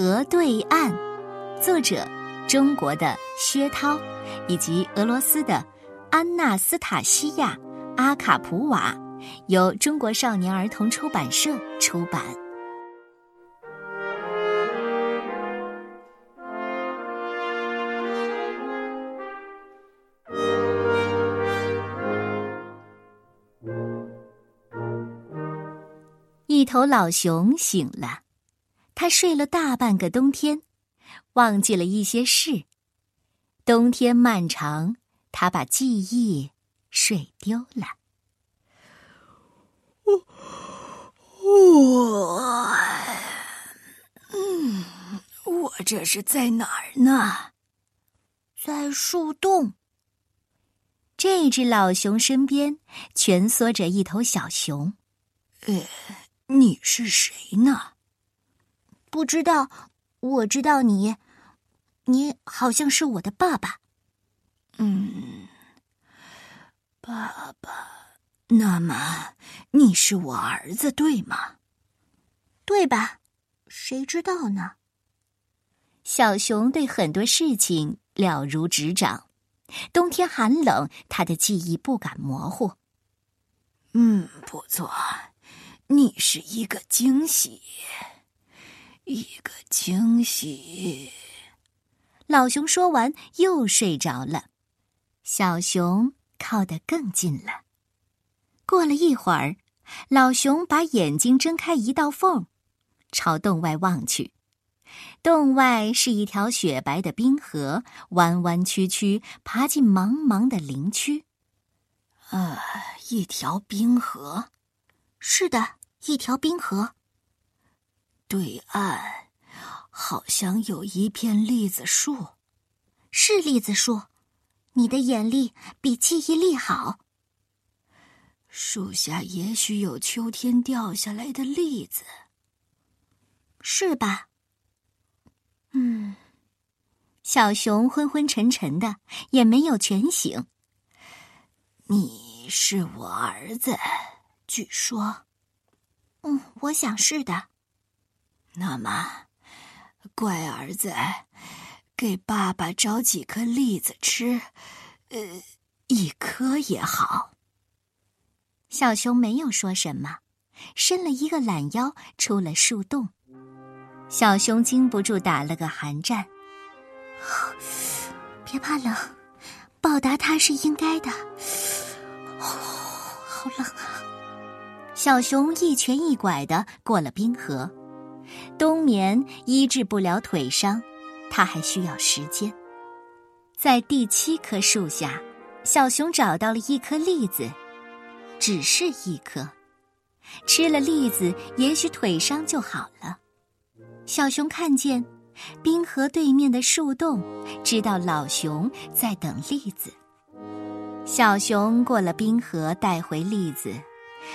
河对岸，作者中国的薛涛，以及俄罗斯的安娜斯塔西亚·阿卡普瓦，由中国少年儿童出版社出版。一头老熊醒了。他睡了大半个冬天，忘记了一些事。冬天漫长，他把记忆睡丢了。我我，嗯，我这是在哪儿呢？在树洞。这只老熊身边蜷缩着一头小熊。呃，你是谁呢？不知道，我知道你，你好像是我的爸爸。嗯，爸爸，那么你是我儿子对吗？对吧？谁知道呢？小熊对很多事情了如指掌。冬天寒冷，他的记忆不敢模糊。嗯，不错，你是一个惊喜。一个惊喜。老熊说完，又睡着了。小熊靠得更近了。过了一会儿，老熊把眼睛睁开一道缝，朝洞外望去。洞外是一条雪白的冰河，弯弯曲曲爬进茫茫的林区。啊，一条冰河。是的，一条冰河。对岸，好像有一片栗子树，是栗子树。你的眼力比记忆力好。树下也许有秋天掉下来的栗子，是吧？嗯，小熊昏昏沉沉的，也没有全醒。你是我儿子，据说。嗯，我想是的。那么，乖儿子，给爸爸找几颗栗子吃，呃，一颗也好。小熊没有说什么，伸了一个懒腰，出了树洞。小熊禁不住打了个寒战。别怕冷，报答他是应该的。好冷啊！小熊一瘸一拐的过了冰河。冬眠医治不了腿伤，他还需要时间。在第七棵树下，小熊找到了一颗栗子，只是一颗。吃了栗子，也许腿伤就好了。小熊看见冰河对面的树洞，知道老熊在等栗子。小熊过了冰河，带回栗子。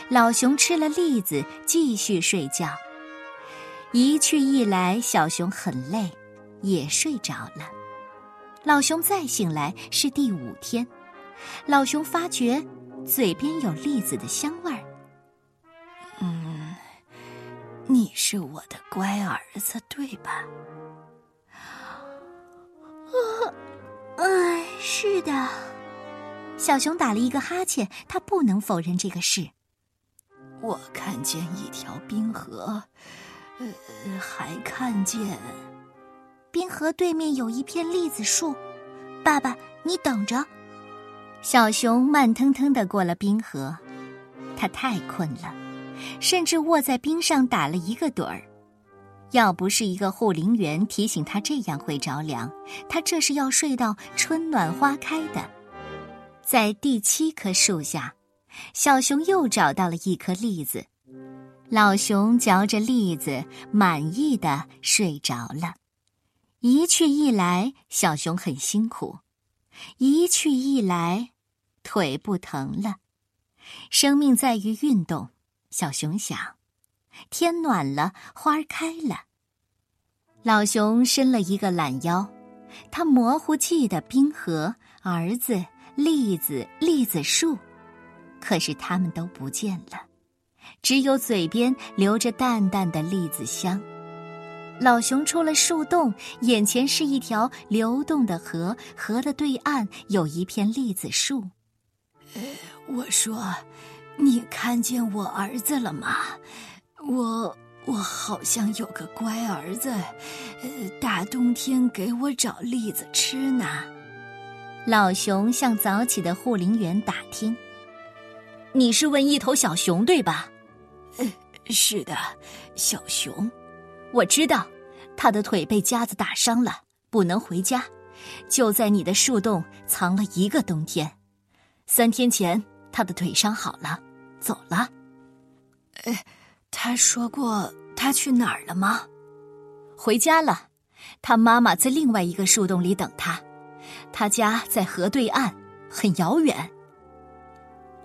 老熊吃了栗子，继续睡觉。一去一来，小熊很累，也睡着了。老熊再醒来是第五天，老熊发觉嘴边有栗子的香味儿。嗯，你是我的乖儿子，对吧？啊，哎，是的。小熊打了一个哈欠，他不能否认这个事。我看见一条冰河。呃，还看见冰河对面有一片栗子树。爸爸，你等着。小熊慢腾腾的过了冰河，他太困了，甚至卧在冰上打了一个盹儿。要不是一个护林员提醒他这样会着凉，他这是要睡到春暖花开的。在第七棵树下，小熊又找到了一颗栗子。老熊嚼着栗子，满意的睡着了。一去一来，小熊很辛苦；一去一来，腿不疼了。生命在于运动，小熊想。天暖了，花开了。老熊伸了一个懒腰，他模糊记得冰河、儿子、栗子、栗子树，可是他们都不见了。只有嘴边留着淡淡的栗子香。老熊出了树洞，眼前是一条流动的河，河的对岸有一片栗子树。呃，我说，你看见我儿子了吗？我我好像有个乖儿子，呃，大冬天给我找栗子吃呢。老熊向早起的护林员打听：“你是问一头小熊对吧？”“呃，是的，小熊。”我知道，他的腿被夹子打伤了，不能回家，就在你的树洞藏了一个冬天。三天前，他的腿伤好了，走了。哎，他说过他去哪儿了吗？回家了，他妈妈在另外一个树洞里等他。他家在河对岸，很遥远。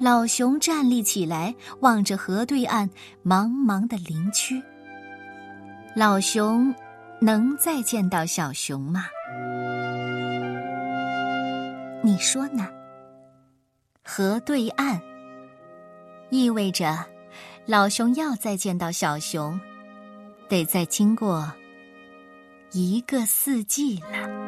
老熊站立起来，望着河对岸茫茫的林区。老熊能再见到小熊吗？你说呢？河对岸意味着老熊要再见到小熊，得再经过一个四季了。